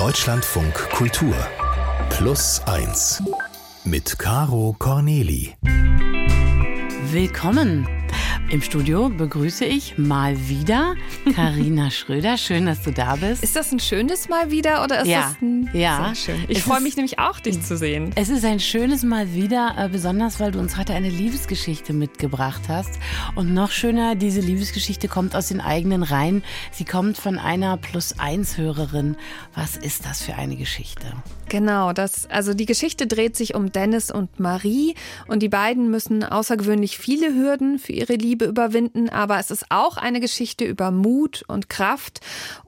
Deutschlandfunk Kultur. Plus 1 mit Caro Corneli. Willkommen im Studio begrüße ich mal wieder Karina Schröder. Schön, dass du da bist. Ist das ein schönes Mal wieder oder ist ja. das ein ja. Sehr schön? Ich freue mich nämlich auch, dich zu sehen. Es ist ein schönes Mal wieder, äh, besonders weil du uns heute eine Liebesgeschichte mitgebracht hast. Und noch schöner, diese Liebesgeschichte kommt aus den eigenen Reihen. Sie kommt von einer Plus-Eins-Hörerin. Was ist das für eine Geschichte? Genau, das, also die Geschichte dreht sich um Dennis und Marie und die beiden müssen außergewöhnlich viele Hürden für ihre Liebe überwinden, aber es ist auch eine Geschichte über Mut und Kraft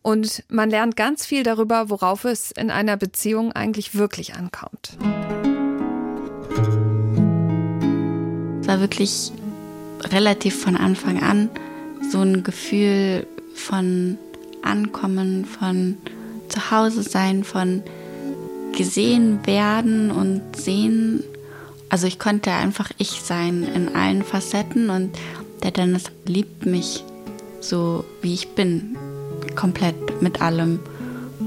und man lernt ganz viel darüber, worauf es in einer Beziehung eigentlich wirklich ankommt. Es war wirklich relativ von Anfang an so ein Gefühl von Ankommen, von Zuhause sein, von gesehen werden und sehen. Also ich konnte einfach ich sein in allen Facetten und der Dennis liebt mich so, wie ich bin, komplett mit allem.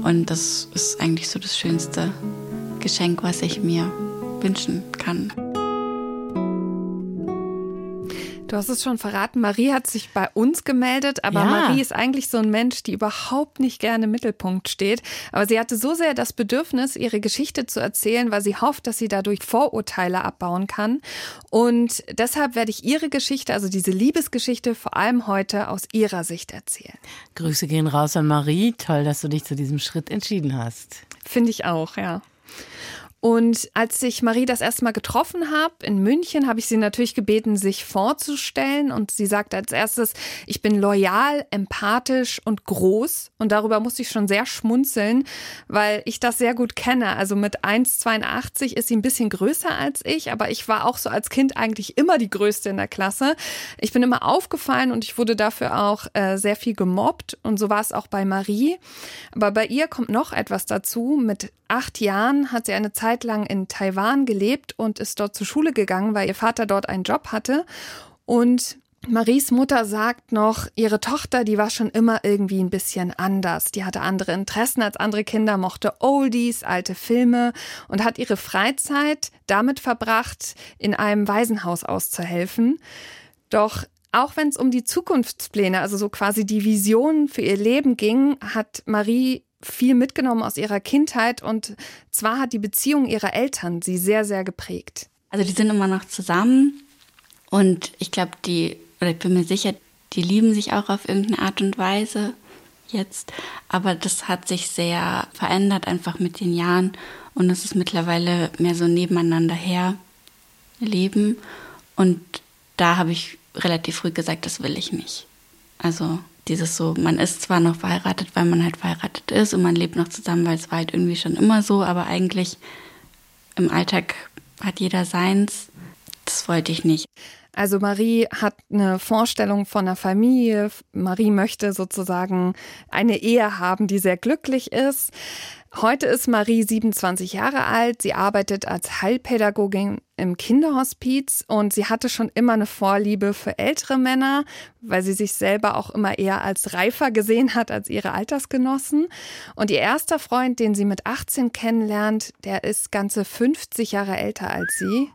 Und das ist eigentlich so das schönste Geschenk, was ich mir wünschen kann. Du hast es schon verraten, Marie hat sich bei uns gemeldet, aber Ja. Marie ist eigentlich so ein Mensch, die überhaupt nicht gerne im Mittelpunkt steht. Aber sie hatte so sehr das Bedürfnis, ihre Geschichte zu erzählen, weil sie hofft, dass sie dadurch Vorurteile abbauen kann. Und deshalb werde ich ihre Geschichte, also diese Liebesgeschichte, vor allem heute aus ihrer Sicht erzählen. Grüße gehen raus an Marie. Toll, dass du dich zu diesem Schritt entschieden hast. Finde ich auch, ja. Und als ich Marie das erste Mal getroffen habe in München, habe ich sie natürlich gebeten, sich vorzustellen. Und sie sagte als erstes, ich bin loyal, empathisch und groß. Und darüber musste ich schon sehr schmunzeln, weil ich das sehr gut kenne. Also mit 1,82 ist sie ein bisschen größer als ich, aber ich war auch so als Kind eigentlich immer die Größte in der Klasse. Ich bin immer aufgefallen und ich wurde dafür auch äh, sehr viel gemobbt. Und so war es auch bei Marie. Aber bei ihr kommt noch etwas dazu. Mit acht Jahren hat sie eine Zeit lang in Taiwan gelebt und ist dort zur Schule gegangen, weil ihr Vater dort einen Job hatte. Und Maries Mutter sagt noch, ihre Tochter, die war schon immer irgendwie ein bisschen anders. Die hatte andere Interessen als andere Kinder, mochte Oldies, alte Filme und hat ihre Freizeit damit verbracht, in einem Waisenhaus auszuhelfen. Doch auch wenn es um die Zukunftspläne, also so quasi die Visionen für ihr Leben ging, hat Marie viel mitgenommen aus ihrer Kindheit und zwar hat die Beziehung ihrer Eltern sie sehr, sehr geprägt. Also die sind immer noch zusammen und ich glaube, die, oder ich bin mir sicher, die lieben sich auch auf irgendeine Art und Weise jetzt. Aber das hat sich sehr verändert einfach mit den Jahren und es ist mittlerweile mehr so nebeneinander her leben. Und da habe ich relativ früh gesagt, das will ich nicht. Also dieses so, man ist zwar noch verheiratet, weil man halt verheiratet ist und man lebt noch zusammen, weil es war halt irgendwie schon immer so, aber eigentlich im Alltag hat jeder seins. Das wollte ich nicht. Also Marie hat eine Vorstellung von einer Familie. Marie möchte sozusagen eine Ehe haben, die sehr glücklich ist. Heute ist Marie 27 Jahre alt. Sie arbeitet als Heilpädagogin im Kinderhospiz und sie hatte schon immer eine Vorliebe für ältere Männer, weil sie sich selber auch immer eher als reifer gesehen hat als ihre Altersgenossen. Und ihr erster Freund, den sie mit 18 kennenlernt, der ist ganze 50 Jahre älter als sie.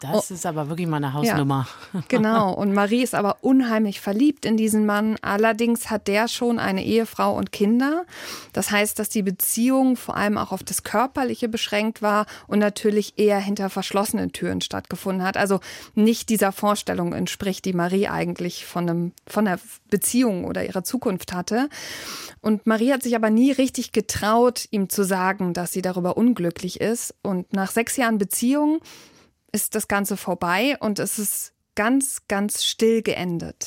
Das ist aber wirklich mal eine Hausnummer. Genau. Und Marie ist aber unheimlich verliebt in diesen Mann. Allerdings hat der schon eine Ehefrau und Kinder. Das heißt, dass die Beziehung vor allem auch auf das Körperliche beschränkt war und natürlich eher hinter verschlossenen Türen stattgefunden hat. Also nicht dieser Vorstellung entspricht, die Marie eigentlich von, einem, von einer Beziehung oder ihrer Zukunft hatte. Und Marie hat sich aber nie richtig getraut, ihm zu sagen, dass sie darüber unglücklich ist. Und nach sechs Jahren Beziehung ist das Ganze vorbei und es ist ganz, ganz still geendet.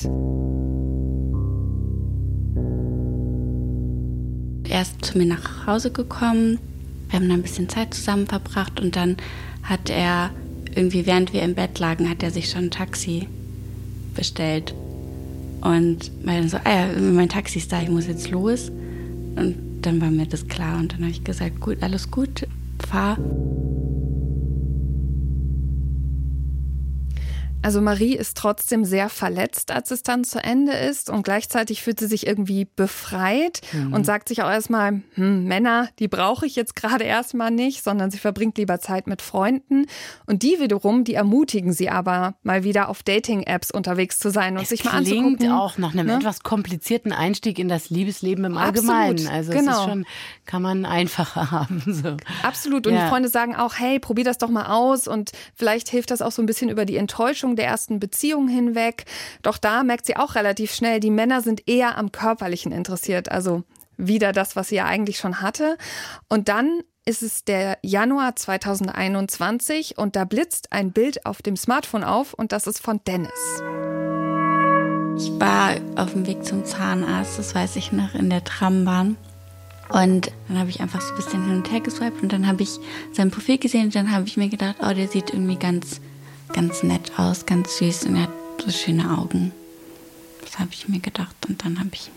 Er ist zu mir nach Hause gekommen. Wir haben dann ein bisschen Zeit zusammen verbracht und dann hat er irgendwie, während wir im Bett lagen, hat er sich schon ein Taxi bestellt. Und dann so, ah ja, mein Taxi ist da, ich muss jetzt los. Und dann war mir das klar und dann habe ich gesagt, gut, alles gut, fahr. Also Marie ist trotzdem sehr verletzt, als es dann zu Ende ist und gleichzeitig fühlt sie sich irgendwie befreit mhm. und sagt sich auch erstmal, hm, Männer, die brauche ich jetzt gerade erstmal nicht, sondern sie verbringt lieber Zeit mit Freunden und die wiederum, die ermutigen sie aber mal wieder auf Dating-Apps unterwegs zu sein und es sich mal anzugucken. Klingt auch nach einem ne? etwas komplizierten Einstieg in das Liebesleben im Allgemeinen. Absolut, also genau. es ist schon, kann man einfacher haben. So. Absolut und ja. die Freunde sagen auch, hey, probier das doch mal aus und vielleicht hilft das auch so ein bisschen über die Enttäuschung Entwicklung der ersten Beziehung hinweg. Doch da merkt sie auch relativ schnell, die Männer sind eher am Körperlichen interessiert. Also wieder das, was sie ja eigentlich schon hatte. Und dann ist es der Januar 2021 und da blitzt ein Bild auf dem Smartphone auf und das ist von Dennis. Ich war auf dem Weg zum Zahnarzt, das weiß ich noch, in der Trambahn. Und dann habe ich einfach so ein bisschen hin und her geswiped und dann habe ich sein Profil gesehen und dann habe ich mir gedacht, oh, der sieht irgendwie ganz ganz nett aus, ganz süß und er hat so schöne Augen. Das habe ich mir gedacht und dann habe ich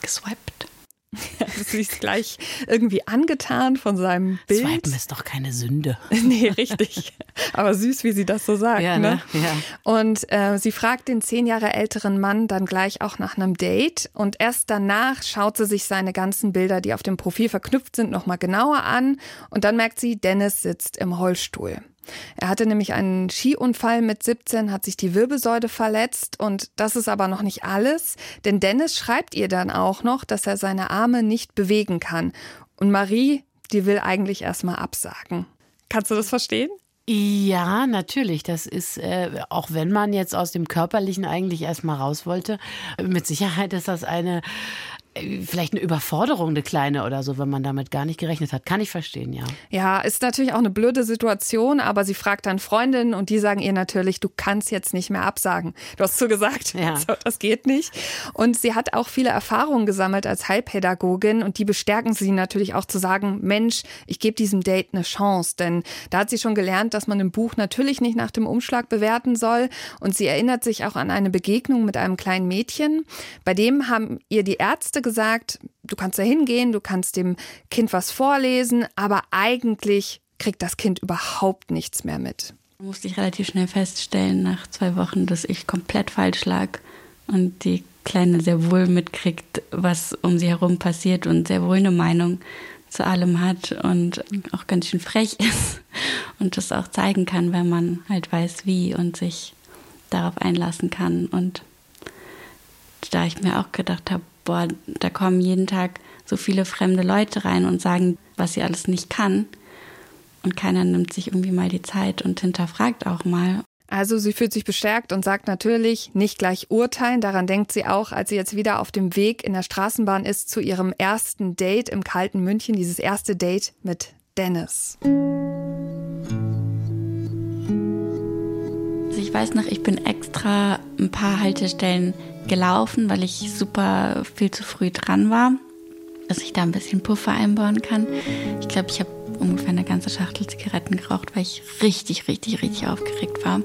geswiped. Ja, du siehst gleich irgendwie angetan von seinem Bild. Swipen ist doch keine Sünde. nee, richtig. Aber süß, wie sie das so sagt. Ja, ne? ne? Ja. Und äh, sie fragt den zehn Jahre älteren Mann dann gleich auch nach einem Date. Und erst danach schaut sie sich seine ganzen Bilder, die auf dem Profil verknüpft sind, nochmal genauer an. Und dann merkt sie, Dennis sitzt im Rollstuhl. Er hatte nämlich einen Skiunfall mit 17, hat sich die Wirbelsäule verletzt und das ist aber noch nicht alles, denn Dennis schreibt ihr dann auch noch, dass er seine Arme nicht bewegen kann. Und Marie, die will eigentlich erstmal absagen. Kannst du das verstehen? Ja, natürlich. Das ist, äh, auch wenn man jetzt aus dem Körperlichen eigentlich erstmal raus wollte, mit Sicherheit ist das eine, vielleicht eine Überforderung, eine kleine oder so, wenn man damit gar nicht gerechnet hat. Kann ich verstehen, ja. Ja, ist natürlich auch eine blöde Situation, aber sie fragt dann Freundinnen und die sagen ihr natürlich, du kannst jetzt nicht mehr absagen. Du hast so gesagt, ja. so, das geht nicht. Und sie hat auch viele Erfahrungen gesammelt als Heilpädagogin und die bestärken sie natürlich auch zu sagen, Mensch, ich gebe diesem Date eine Chance, denn da hat sie schon gelernt, dass man ein Buch natürlich nicht nach dem Umschlag bewerten soll und sie erinnert sich auch an eine Begegnung mit einem kleinen Mädchen. Bei dem haben ihr die Ärzte Ärzte gesagt, du kannst da hingehen, du kannst dem Kind was vorlesen, aber eigentlich kriegt das Kind überhaupt nichts mehr mit. Da musste ich relativ schnell feststellen, nach zwei Wochen, dass ich komplett falsch lag und die Kleine sehr wohl mitkriegt, was um sie herum passiert und sehr wohl eine Meinung zu allem hat und auch ganz schön frech ist und das auch zeigen kann, wenn man halt weiß, wie und sich darauf einlassen kann. Und da ich mir auch gedacht habe, boah, da kommen jeden Tag so viele fremde Leute rein und sagen, was sie alles nicht kann. Und keiner nimmt sich irgendwie mal die Zeit und hinterfragt auch mal. Also sie fühlt sich bestärkt und sagt natürlich, nicht gleich urteilen. Daran denkt sie auch, als sie jetzt wieder auf dem Weg in der Straßenbahn ist zu ihrem ersten Date im kalten München, dieses erste Date mit Dennis. Also ich weiß noch, ich bin extra ein paar Haltestellen gelaufen, weil ich super viel zu früh dran war, dass ich da ein bisschen Puffer einbauen kann. Ich glaube, ich habe ungefähr eine ganze Schachtel Zigaretten geraucht, weil ich richtig, richtig, richtig aufgeregt war.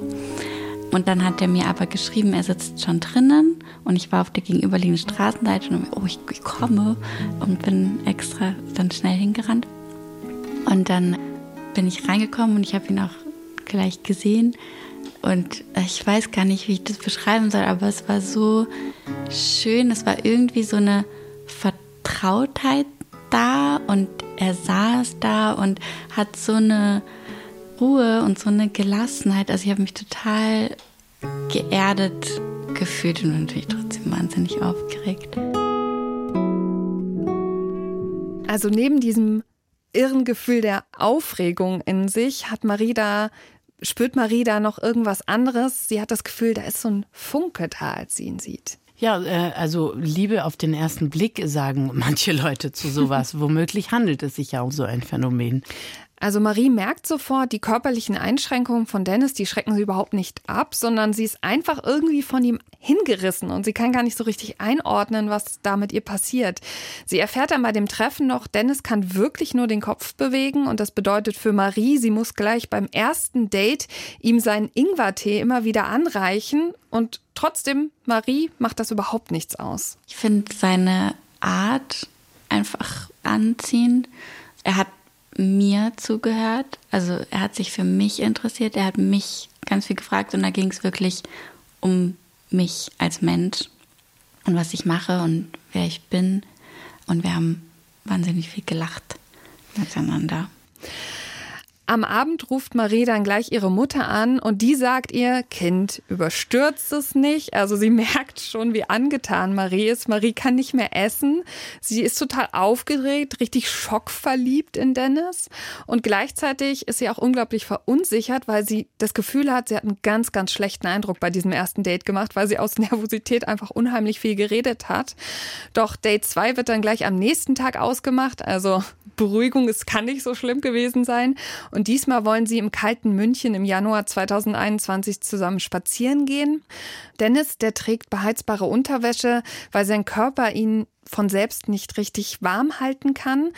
Und dann hat er mir aber geschrieben, er sitzt schon drinnen und ich war auf der gegenüberliegenden Straßenseite und oh, ich, ich komme und bin extra dann schnell hingerannt. Und dann bin ich reingekommen und ich habe ihn auch gleich gesehen und ich weiß gar nicht, wie ich das beschreiben soll, aber es war so schön. Es war irgendwie so eine Vertrautheit da und er saß da und hat so eine Ruhe und so eine Gelassenheit. Also ich habe mich total geerdet gefühlt und natürlich trotzdem wahnsinnig aufgeregt. Also neben diesem irren Gefühl der Aufregung in sich hat Marie da spürt Marie da noch irgendwas anderes? Sie hat das Gefühl, da ist so ein Funke da, als sie ihn sieht. Ja, äh, also Liebe auf den ersten Blick sagen manche Leute zu sowas. Womöglich handelt es sich ja um so ein Phänomen. Also Marie merkt sofort, die körperlichen Einschränkungen von Dennis, die schrecken sie überhaupt nicht ab, sondern sie ist einfach irgendwie von ihm hingerissen und sie kann gar nicht so richtig einordnen, was da mit ihr passiert. Sie erfährt dann bei dem Treffen noch, Dennis kann wirklich nur den Kopf bewegen und das bedeutet für Marie, sie muss gleich beim ersten Date ihm seinen Ingwertee immer wieder anreichen und trotzdem, Marie macht das überhaupt nichts aus. Ich finde seine Art einfach anziehend. Er hat mir zugehört. Also er hat sich für mich interessiert, er hat mich ganz viel gefragt und da ging es wirklich um mich als Mensch und was ich mache und wer ich bin. Und wir haben wahnsinnig viel gelacht miteinander. Am Abend ruft Marie dann gleich ihre Mutter an und die sagt ihr, Kind, überstürzt es nicht. Also sie merkt schon, wie angetan Marie ist. Marie kann nicht mehr essen. Sie ist total aufgeregt, richtig schockverliebt in Dennis. Und gleichzeitig ist sie auch unglaublich verunsichert, weil sie das Gefühl hat, sie hat einen ganz, ganz schlechten Eindruck bei diesem ersten Date gemacht, weil sie aus Nervosität einfach unheimlich viel geredet hat. Doch Date 2 wird dann gleich am nächsten Tag ausgemacht. Also Beruhigung, es kann nicht so schlimm gewesen sein. Und diesmal wollen sie im kalten München im Januar 2021 zusammen spazieren gehen. Dennis, der trägt beheizbare Unterwäsche, weil sein Körper ihn von selbst nicht richtig warm halten kann.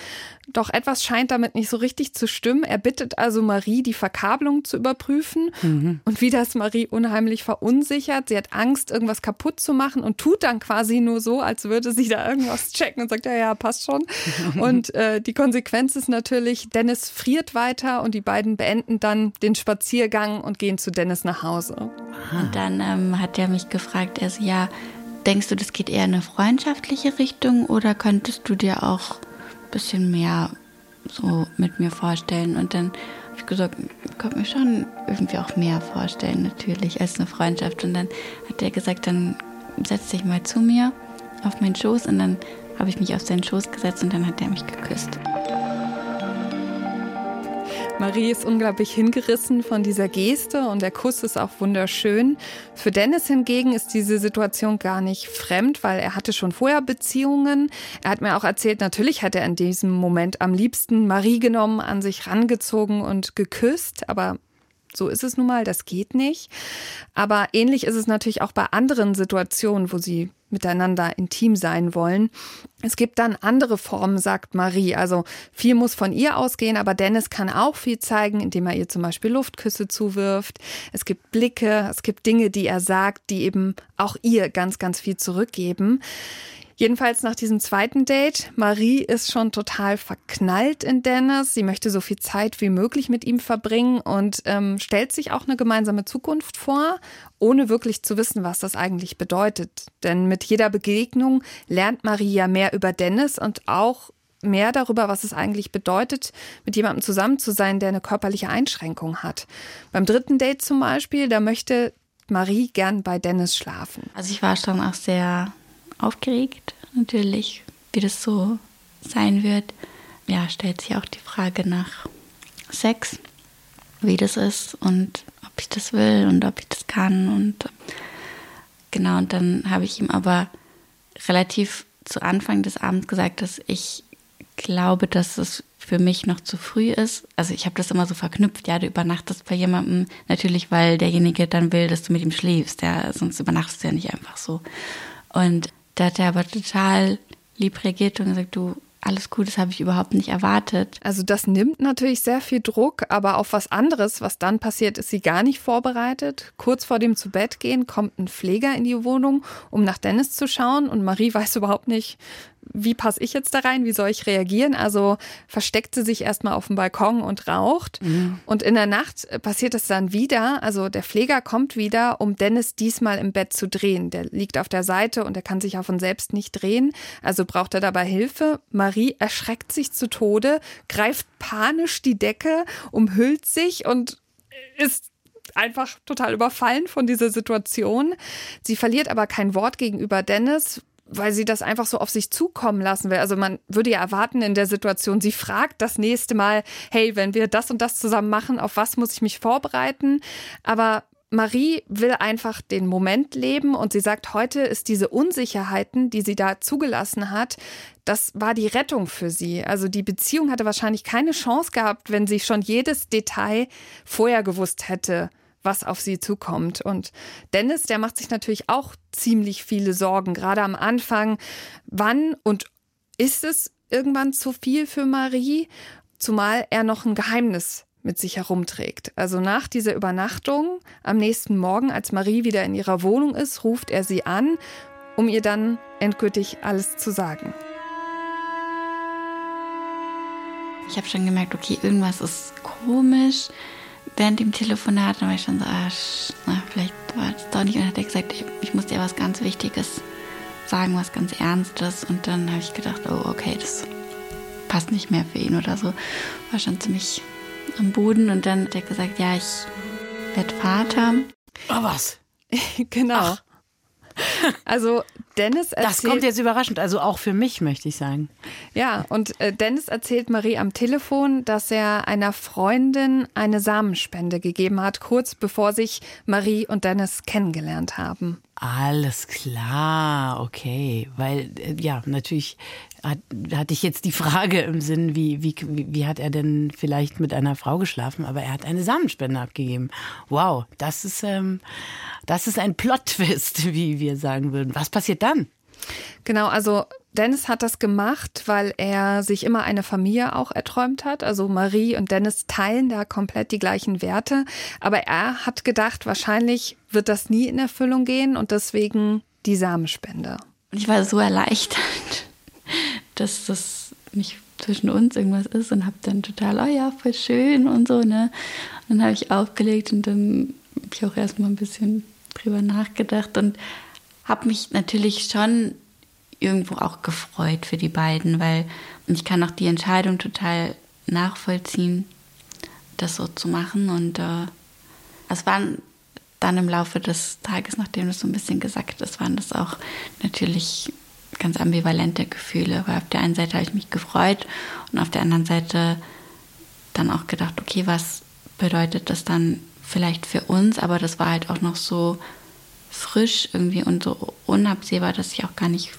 Doch etwas scheint damit nicht so richtig zu stimmen. Er bittet also Marie, die Verkabelung zu überprüfen. Mhm. Und wie das Marie unheimlich verunsichert. Sie hat Angst, irgendwas kaputt zu machen und tut dann quasi nur so, als würde sie da irgendwas checken und sagt, ja, ja, passt schon. und äh, die Konsequenz ist natürlich, Dennis friert weiter und die beiden beenden dann den Spaziergang und gehen zu Dennis nach Hause. Und dann ähm, hat er mich gefragt, er so, ja, Denkst du, das geht eher in eine freundschaftliche Richtung oder könntest du dir auch ein bisschen mehr so mit mir vorstellen? Und dann habe ich gesagt, ich könnte mir schon irgendwie auch mehr vorstellen, natürlich, als eine Freundschaft. Und dann hat er gesagt, dann setz dich mal zu mir auf meinen Schoß und dann habe ich mich auf seinen Schoß gesetzt und dann hat er mich geküsst. Marie ist unglaublich hingerissen von dieser Geste und der Kuss ist auch wunderschön. Für Dennis hingegen ist diese Situation gar nicht fremd, weil er hatte schon vorher Beziehungen. Er hat mir auch erzählt, natürlich hat er in diesem Moment am liebsten Marie genommen, an sich rangezogen und geküsst, aber so ist es nun mal, das geht nicht. Aber ähnlich ist es natürlich auch bei anderen Situationen, wo sie miteinander intim sein wollen. Es gibt dann andere Formen, sagt Marie. Also viel muss von ihr ausgehen, aber Dennis kann auch viel zeigen, indem er ihr zum Beispiel Luftküsse zuwirft. Es gibt Blicke, es gibt Dinge, die er sagt, die eben auch ihr ganz, ganz viel zurückgeben. Jedenfalls nach diesem zweiten Date. Marie ist schon total verknallt in Dennis. Sie möchte so viel Zeit wie möglich mit ihm verbringen und ähm, stellt sich auch eine gemeinsame Zukunft vor, ohne wirklich zu wissen, was das eigentlich bedeutet. Denn mit jeder Begegnung lernt Marie ja mehr über Dennis und auch mehr darüber, was es eigentlich bedeutet, mit jemandem zusammen zu sein, der eine körperliche Einschränkung hat. Beim dritten Date zum Beispiel, da möchte Marie gern bei Dennis schlafen. Also ich war schon auch sehr aufgeregt, natürlich, wie das so sein wird. Ja, stellt sich auch die Frage nach Sex, wie das ist und ob ich das will und ob ich das kann. Und genau, und dann habe ich ihm aber relativ zu Anfang des Abends gesagt, dass ich glaube, dass es für mich noch zu früh ist. Also ich habe das immer so verknüpft, ja, du übernachtest bei jemandem, natürlich, weil derjenige dann will, dass du mit ihm schläfst, ja, sonst übernachtest du ja nicht einfach so. Und da hat er aber total lieb reagiert und gesagt, du, alles gut, das habe ich überhaupt nicht erwartet. Also das nimmt natürlich sehr viel Druck, aber auf was anderes, was dann passiert, ist sie gar nicht vorbereitet. Kurz vor dem zu Bett gehen kommt ein Pfleger in die Wohnung, um nach Dennis zu schauen und Marie weiß überhaupt nicht, wie passe ich jetzt da rein, wie soll ich reagieren? Also versteckt sie sich erstmal auf dem Balkon und raucht. Mhm. Und in der Nacht passiert es dann wieder. Also der Pfleger kommt wieder, um Dennis diesmal im Bett zu drehen. Der liegt auf der Seite und er kann sich auch von selbst nicht drehen. Also braucht er dabei Hilfe. Marie erschreckt sich zu Tode, greift panisch die Decke, umhüllt sich und ist einfach total überfallen von dieser Situation. Sie verliert aber kein Wort gegenüber Dennis, weil sie das einfach so auf sich zukommen lassen will. Also man würde ja erwarten in der Situation, sie fragt das nächste Mal, hey, wenn wir das und das zusammen machen, auf was muss ich mich vorbereiten? Aber Marie will einfach den Moment leben und sie sagt, heute ist diese Unsicherheiten, die sie da zugelassen hat, das war die Rettung für sie. Also die Beziehung hatte wahrscheinlich keine Chance gehabt, wenn sie schon jedes Detail vorher gewusst hätte was auf sie zukommt. Und Dennis, der macht sich natürlich auch ziemlich viele Sorgen, gerade am Anfang. Wann und ist es irgendwann zu viel für Marie? Zumal er noch ein Geheimnis mit sich herumträgt. Also nach dieser Übernachtung, am nächsten Morgen, als Marie wieder in ihrer Wohnung ist, ruft er sie an, um ihr dann endgültig alles zu sagen. ich habe schon gemerkt, okay, irgendwas ist komisch. Während dem Telefonat dann war ich schon so, ah, na, vielleicht war es doch nicht. Und dann hat er gesagt, ich muss dir was ganz Wichtiges sagen, was ganz Ernstes. Und dann habe ich gedacht, oh, okay, das passt nicht mehr für ihn oder so. War schon ziemlich am Boden. Und dann hat er gesagt, ja, ich werde Vater. Oh, was? genau. Ach. Also Dennis erzählt. Das kommt jetzt überraschend, also auch für mich, möchte ich sagen. Ja, und äh, Dennis erzählt Marie am Telefon, dass er einer Freundin eine Samenspende gegeben hat, kurz bevor sich Marie und Dennis kennengelernt haben. Alles klar, okay. Weil, äh, ja, natürlich hat, hatte ich jetzt die Frage im Sinn, wie, wie, wie hat er denn vielleicht mit einer Frau geschlafen, aber er hat eine Samenspende abgegeben. Wow, das ist, ähm, das ist ein Plot-Twist, wie wir sagen würden. Was passiert dann? Genau, also Dennis hat das gemacht, weil er sich immer eine Familie auch erträumt hat. Also Marie und Dennis teilen da komplett die gleichen Werte. Aber er hat gedacht, wahrscheinlich wird das nie in Erfüllung gehen und deswegen die Samenspende. Und ich war so erleichtert, dass das nicht zwischen uns irgendwas ist und habe dann total, oh ja, voll schön und so, ne? Und dann habe ich aufgelegt und dann habe ich auch erstmal ein bisschen drüber nachgedacht und habe mich natürlich schon irgendwo auch gefreut für die beiden, weil ich kann auch die Entscheidung total nachvollziehen, das so zu machen. Und äh, es waren dann im Laufe des Tages, nachdem das so ein bisschen gesagt ist, waren das auch natürlich ganz ambivalente Gefühle, weil auf der einen Seite habe ich mich gefreut und auf der anderen Seite dann auch gedacht, okay, was bedeutet das dann vielleicht für uns? Aber das war halt auch noch so frisch irgendwie und so unabsehbar, dass ich auch gar nicht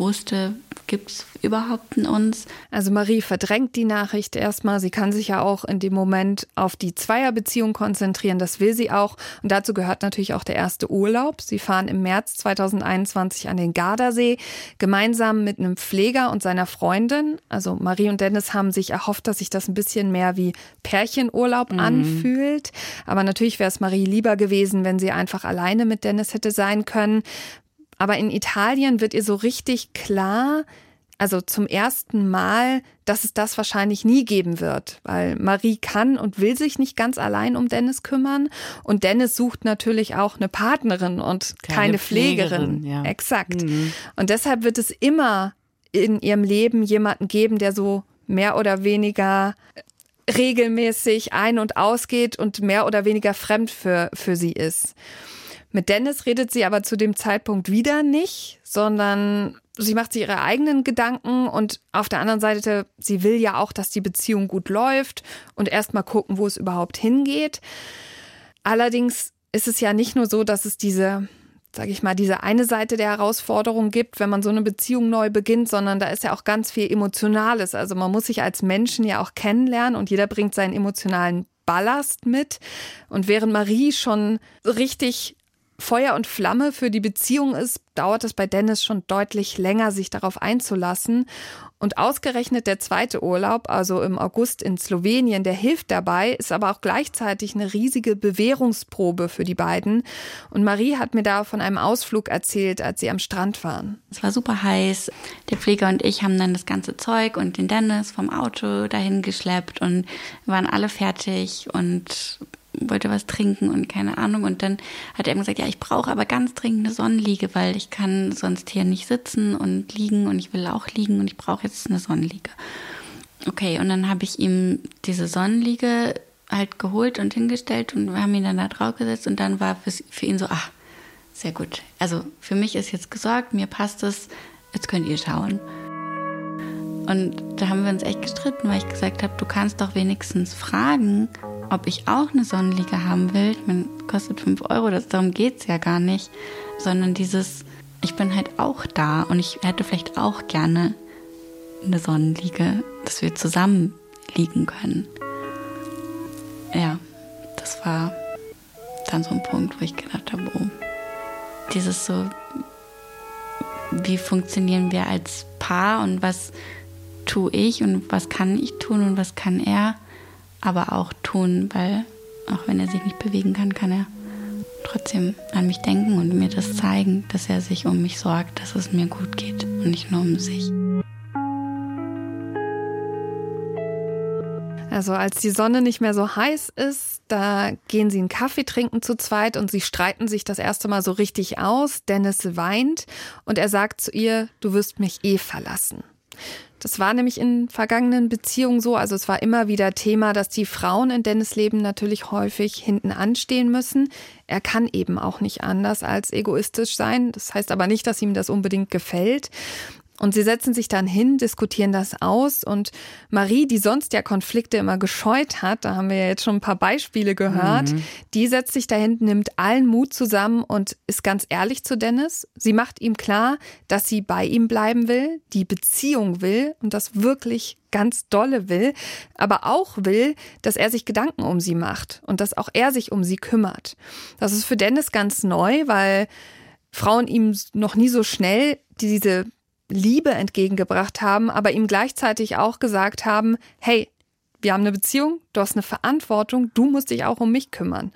wusste, gibt es überhaupt in uns? Also Marie verdrängt die Nachricht erstmal. Sie kann sich ja auch in dem Moment auf die Zweierbeziehung konzentrieren. Das will sie auch. Und dazu gehört natürlich auch der erste Urlaub. Sie fahren im März 2021 an den Gardasee gemeinsam mit einem Pfleger und seiner Freundin. Also Marie und Dennis haben sich erhofft, dass sich das ein bisschen mehr wie Pärchenurlaub mhm. anfühlt. Aber natürlich wäre es Marie lieber gewesen, wenn sie einfach alleine mit Dennis hätte sein können. Aber in Italien wird ihr so richtig klar, also zum ersten Mal, dass es das wahrscheinlich nie geben wird, weil Marie kann und will sich nicht ganz allein um Dennis kümmern und Dennis sucht natürlich auch eine Partnerin und keine, keine Pflegerin. Pflegerin ja. Exakt. Mhm. Und deshalb wird es immer in ihrem Leben jemanden geben, der so mehr oder weniger regelmäßig ein- und ausgeht und mehr oder weniger fremd für, für sie ist. Mit Dennis redet sie aber zu dem Zeitpunkt wieder nicht, sondern sie macht sich ihre eigenen Gedanken und auf der anderen Seite, sie will ja auch, dass die Beziehung gut läuft und erstmal gucken, wo es überhaupt hingeht. Allerdings ist es ja nicht nur so, dass es diese, sage ich mal, diese eine Seite der Herausforderung gibt, wenn man so eine Beziehung neu beginnt, sondern da ist ja auch ganz viel Emotionales. Also man muss sich als Menschen ja auch kennenlernen und jeder bringt seinen emotionalen Ballast mit. Und während Marie schon richtig Feuer und Flamme für die Beziehung ist, dauert es bei Dennis schon deutlich länger, sich darauf einzulassen. Und ausgerechnet der zweite Urlaub, also im August in Slowenien, der hilft dabei, ist aber auch gleichzeitig eine riesige Bewährungsprobe für die beiden. Und Marie hat mir da von einem Ausflug erzählt, als sie am Strand waren. Es war super heiß. Der Pfleger und ich haben dann das ganze Zeug und den Dennis vom Auto dahin geschleppt und waren alle fertig und wollte was trinken und keine Ahnung. Und dann hat er gesagt, ja, ich brauche aber ganz dringend eine Sonnenliege, weil ich kann sonst hier nicht sitzen und liegen und ich will auch liegen und ich brauche jetzt eine Sonnenliege. Okay, und dann habe ich ihm diese Sonnenliege halt geholt und hingestellt und wir haben ihn dann da drauf gesetzt und dann war für ihn so, ach, sehr gut. Also für mich ist jetzt gesorgt, mir passt es, jetzt könnt ihr schauen. Und da haben wir uns echt gestritten, weil ich gesagt habe, du kannst doch wenigstens fragen, ob ich auch eine Sonnenliege haben will. Ich meine, kostet 5 Euro, das, darum geht es ja gar nicht. Sondern dieses, ich bin halt auch da und ich hätte vielleicht auch gerne eine Sonnenliege, dass wir zusammen liegen können. Ja, das war dann so ein Punkt, wo ich gedacht habe, oh, dieses so, wie funktionieren wir als Paar und was tue ich und was kann ich tun und was kann er aber auch tun, weil auch wenn er sich nicht bewegen kann, kann er trotzdem an mich denken und mir das zeigen, dass er sich um mich sorgt, dass es mir gut geht und nicht nur um sich. Also als die Sonne nicht mehr so heiß ist, da gehen sie einen Kaffee trinken zu zweit und sie streiten sich das erste Mal so richtig aus. Dennis weint und er sagt zu ihr, du wirst mich eh verlassen. Das war nämlich in vergangenen Beziehungen so. Also es war immer wieder Thema, dass die Frauen in Dennis Leben natürlich häufig hinten anstehen müssen. Er kann eben auch nicht anders als egoistisch sein. Das heißt aber nicht, dass ihm das unbedingt gefällt. Und sie setzen sich dann hin, diskutieren das aus und Marie, die sonst ja Konflikte immer gescheut hat, da haben wir ja jetzt schon ein paar Beispiele gehört, mhm. die setzt sich dahin, nimmt allen Mut zusammen und ist ganz ehrlich zu Dennis. Sie macht ihm klar, dass sie bei ihm bleiben will, die Beziehung will und das wirklich ganz dolle will, aber auch will, dass er sich Gedanken um sie macht und dass auch er sich um sie kümmert. Das ist für Dennis ganz neu, weil Frauen ihm noch nie so schnell diese Liebe entgegengebracht haben, aber ihm gleichzeitig auch gesagt haben, hey, wir haben eine Beziehung, du hast eine Verantwortung, du musst dich auch um mich kümmern.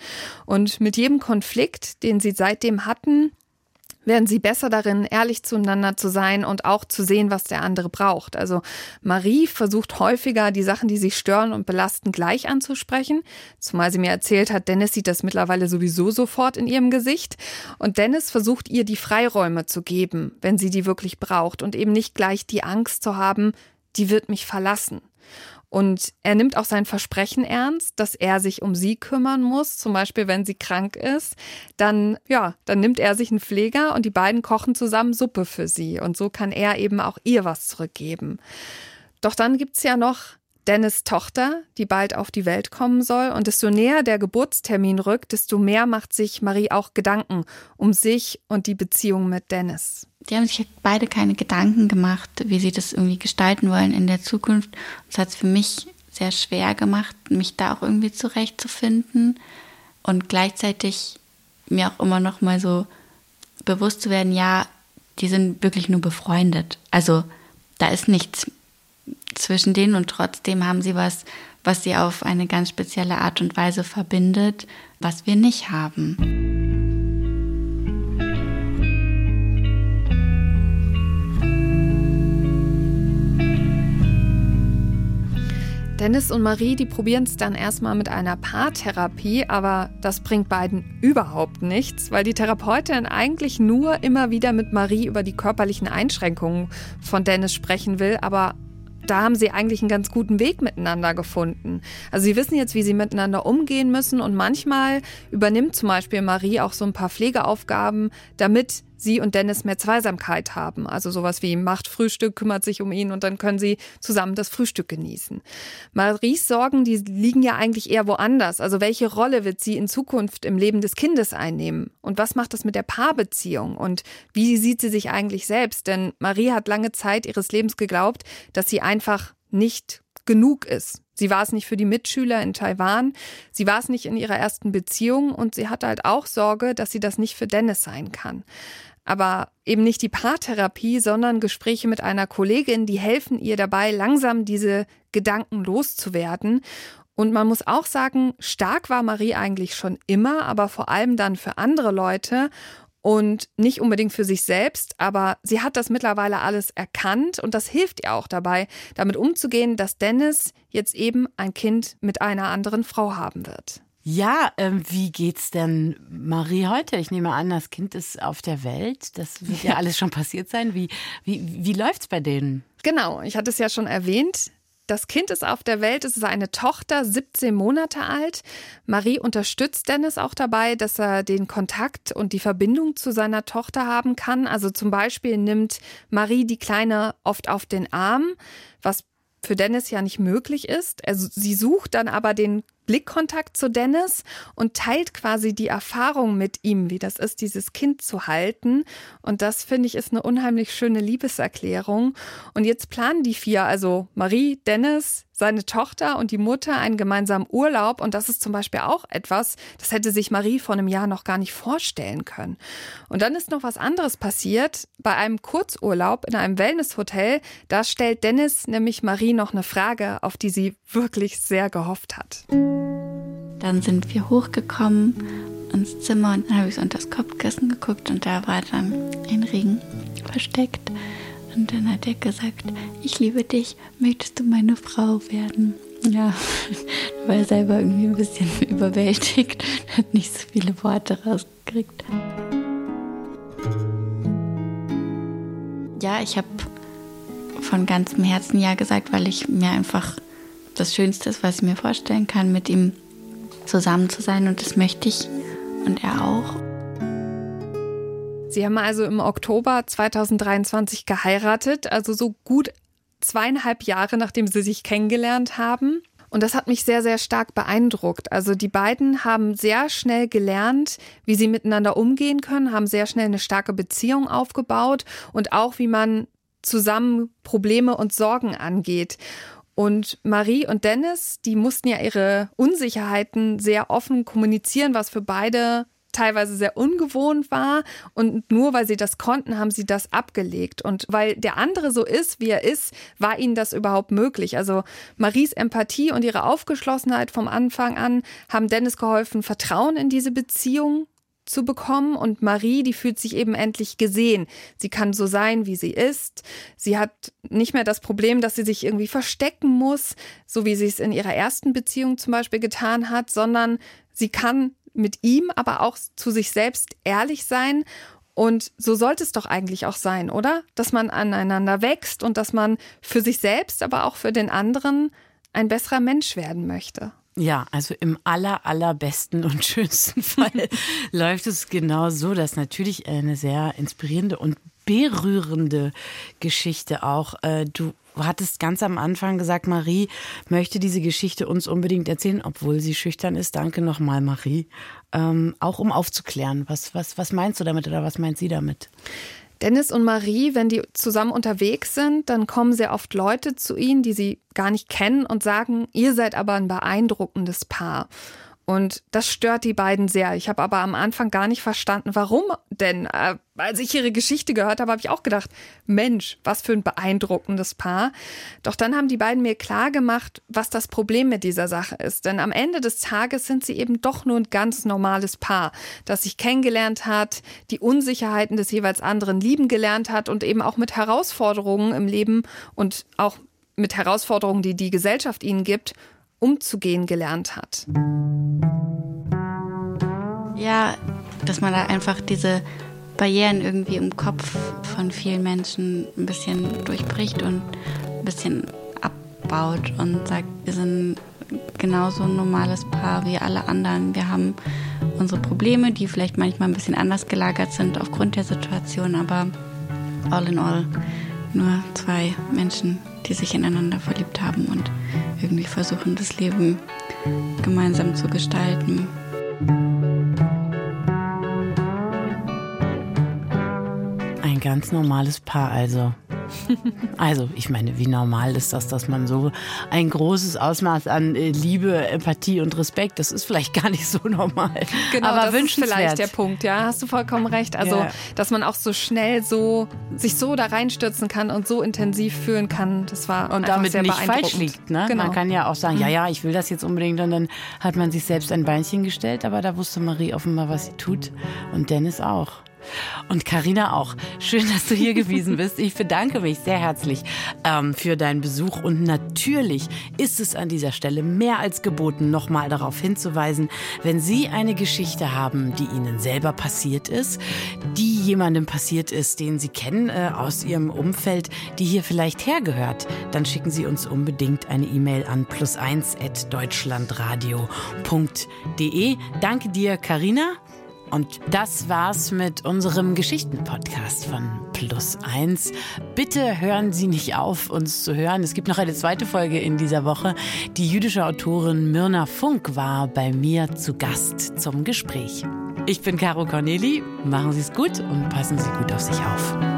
Und mit jedem Konflikt, den sie seitdem hatten, werden sie besser darin, ehrlich zueinander zu sein und auch zu sehen, was der andere braucht. Also Marie versucht häufiger, die Sachen, die sie stören und belasten, gleich anzusprechen. Zumal sie mir erzählt hat, Dennis sieht das mittlerweile sowieso sofort in ihrem Gesicht. Und Dennis versucht ihr die Freiräume zu geben, wenn sie die wirklich braucht und eben nicht gleich die Angst zu haben, die wird mich verlassen. Und er nimmt auch sein Versprechen ernst, dass er sich um sie kümmern muss. Zum Beispiel, wenn sie krank ist, dann, ja, dann nimmt er sich einen Pfleger und die beiden kochen zusammen Suppe für sie. Und so kann er eben auch ihr was zurückgeben. Doch dann gibt's ja noch Dennis Tochter, die bald auf die Welt kommen soll. Und desto näher der Geburtstermin rückt, desto mehr macht sich Marie auch Gedanken um sich und die Beziehung mit Dennis. Die haben sich beide keine Gedanken gemacht, wie sie das irgendwie gestalten wollen in der Zukunft. Das hat es für mich sehr schwer gemacht, mich da auch irgendwie zurechtzufinden und gleichzeitig mir auch immer noch mal so bewusst zu werden, ja, die sind wirklich nur befreundet. Also da ist nichts zwischen denen und trotzdem haben sie was, was sie auf eine ganz spezielle Art und Weise verbindet, was wir nicht haben. Dennis und Marie, die probieren es dann erstmal mit einer Paartherapie, aber das bringt beiden überhaupt nichts, weil die Therapeutin eigentlich nur immer wieder mit Marie über die körperlichen Einschränkungen von Dennis sprechen will, aber da haben sie eigentlich einen ganz guten Weg miteinander gefunden. Also sie wissen jetzt, wie sie miteinander umgehen müssen und manchmal übernimmt zum Beispiel Marie auch so ein paar Pflegeaufgaben, damit sie und Dennis mehr Zweisamkeit haben. Also sowas wie macht Frühstück, kümmert sich um ihn und dann können sie zusammen das Frühstück genießen. Maries Sorgen, die liegen ja eigentlich eher woanders. Also welche Rolle wird sie in Zukunft im Leben des Kindes einnehmen? Und was macht das mit der Paarbeziehung? Und wie sieht sie sich eigentlich selbst? Denn Marie hat lange Zeit ihres Lebens geglaubt, dass sie einfach nicht genug ist. Sie war es nicht für die Mitschüler in Taiwan, sie war es nicht in ihrer ersten Beziehung und sie hatte halt auch Sorge, dass sie das nicht für Dennis sein kann. Aber eben nicht die Paartherapie, sondern Gespräche mit einer Kollegin, die helfen ihr dabei, langsam diese Gedanken loszuwerden. Und man muss auch sagen, stark war Marie eigentlich schon immer, aber vor allem dann für andere Leute und nicht unbedingt für sich selbst, aber sie hat das mittlerweile alles erkannt und das hilft ihr auch dabei, damit umzugehen, dass Dennis jetzt eben ein Kind mit einer anderen Frau haben wird. Ja, ähm, wie geht's denn Marie heute? Ich nehme an, das Kind ist auf der Welt. Das wird ja alles schon passiert sein. Wie, wie, wie läuft's bei denen? Genau, ich hatte es ja schon erwähnt. Das Kind ist auf der Welt, es ist eine Tochter, 17 Monate alt. Marie unterstützt Dennis auch dabei, dass er den Kontakt und die Verbindung zu seiner Tochter haben kann. Also zum Beispiel nimmt Marie die Kleine oft auf den Arm, was für Dennis ja nicht möglich ist. Also sie sucht dann aber den Blickkontakt zu Dennis und teilt quasi die Erfahrung mit ihm, wie das ist, dieses Kind zu halten. Und das finde ich ist eine unheimlich schöne Liebeserklärung. Und jetzt planen die vier, also Marie, Dennis, seine Tochter und die Mutter einen gemeinsamen Urlaub. Und das ist zum Beispiel auch etwas, das hätte sich Marie vor einem Jahr noch gar nicht vorstellen können. Und dann ist noch was anderes passiert. Bei einem Kurzurlaub in einem Wellnesshotel, da stellt Dennis nämlich Marie noch eine Frage, auf die sie wirklich sehr gehofft hat. Dann sind wir hochgekommen ins Zimmer und dann habe ich so unter das Kopfkissen geguckt und da war dann ein Ring versteckt. Und dann hat er gesagt, ich liebe dich, möchtest du meine Frau werden? Ja, war er selber irgendwie ein bisschen überwältigt, hat nicht so viele Worte rausgekriegt. Ja, ich habe von ganzem Herzen Ja gesagt, weil ich mir einfach das Schönste ist, was ich mir vorstellen kann, mit ihm zusammen zu sein und das möchte ich und er auch. Sie haben also im Oktober 2023 geheiratet, also so gut zweieinhalb Jahre, nachdem sie sich kennengelernt haben. Und das hat mich sehr, sehr stark beeindruckt. Also die beiden haben sehr schnell gelernt, wie sie miteinander umgehen können, haben sehr schnell eine starke Beziehung aufgebaut und auch, wie man zusammen Probleme und Sorgen angeht. Und Marie und Dennis, die mussten ja ihre Unsicherheiten sehr offen kommunizieren, was für beide teilweise sehr ungewohnt war. Und nur weil sie das konnten, haben sie das abgelegt. Und weil der andere so ist, wie er ist, war ihnen das überhaupt möglich. Also Maries Empathie und ihre Aufgeschlossenheit vom Anfang an haben Dennis geholfen, Vertrauen in diese Beziehung zu bekommen und Marie, die fühlt sich eben endlich gesehen. Sie kann so sein, wie sie ist. Sie hat nicht mehr das Problem, dass sie sich irgendwie verstecken muss, so wie sie es in ihrer ersten Beziehung zum Beispiel getan hat, sondern sie kann mit ihm, aber auch zu sich selbst ehrlich sein. Und so sollte es doch eigentlich auch sein, oder? Dass man aneinander wächst und dass man für sich selbst, aber auch für den anderen ein besserer Mensch werden möchte. Ja, also im aller, allerbesten und schönsten Fall läuft es genau so, dass natürlich eine sehr inspirierende und berührende Geschichte auch. Äh, du hattest ganz am Anfang gesagt, Marie möchte diese Geschichte uns unbedingt erzählen, obwohl sie schüchtern ist. Danke nochmal, Marie. Ähm, auch um aufzuklären. Was, was, was meinst du damit oder was meint sie damit? Dennis und Marie, wenn die zusammen unterwegs sind, dann kommen sehr oft Leute zu ihnen, die sie gar nicht kennen und sagen, ihr seid aber ein beeindruckendes Paar. Und das stört die beiden sehr. Ich habe aber am Anfang gar nicht verstanden, warum denn. Äh, als ich ihre Geschichte gehört habe, habe ich auch gedacht, Mensch, was für ein beeindruckendes Paar. Doch dann haben die beiden mir klar gemacht, was das Problem mit dieser Sache ist. Denn am Ende des Tages sind sie eben doch nur ein ganz normales Paar, das sich kennengelernt hat, die Unsicherheiten des jeweils anderen lieben gelernt hat und eben auch mit Herausforderungen im Leben und auch mit Herausforderungen, die die Gesellschaft ihnen gibt, umzugehen gelernt hat. Ja, dass man da einfach diese Barrieren irgendwie im Kopf von vielen Menschen ein bisschen durchbricht und ein bisschen abbaut und sagt, wir sind genauso ein normales Paar wie alle anderen. Wir haben unsere Probleme, die vielleicht manchmal ein bisschen anders gelagert sind aufgrund der Situation, aber all in all nur zwei Menschen, die sich ineinander verliebt haben und irgendwie versuchen, das Leben gemeinsam zu gestalten. Ein ganz normales Paar also. Also, ich meine, wie normal ist das, dass man so ein großes Ausmaß an äh, Liebe, Empathie und Respekt, das ist vielleicht gar nicht so normal. Genau, aber das ist vielleicht der Punkt, ja, hast du vollkommen recht. Also, ja. dass man auch so schnell so sich so da reinstürzen kann und so intensiv fühlen kann, das war und damit sehr nicht falsch liegt. Ne? Genau. Man kann ja auch sagen, ja, ja, ich will das jetzt unbedingt und dann hat man sich selbst ein Beinchen gestellt, aber da wusste Marie offenbar, was sie tut und Dennis auch. Und Karina auch. Schön, dass du hier gewesen bist. Ich bedanke mich sehr herzlich ähm, für deinen Besuch. Und natürlich ist es an dieser Stelle mehr als geboten, nochmal darauf hinzuweisen, wenn Sie eine Geschichte haben, die Ihnen selber passiert ist, die jemandem passiert ist, den Sie kennen äh, aus Ihrem Umfeld, die hier vielleicht hergehört, dann schicken Sie uns unbedingt eine E-Mail an plus1.deutschlandradio.de. Danke dir, Karina. Und das war's mit unserem Geschichten-Podcast von Plus Eins. Bitte hören Sie nicht auf, uns zu hören. Es gibt noch eine zweite Folge in dieser Woche. Die jüdische Autorin Myrna Funk war bei mir zu Gast zum Gespräch. Ich bin Caro Corneli. Machen Sie es gut und passen Sie gut auf sich auf.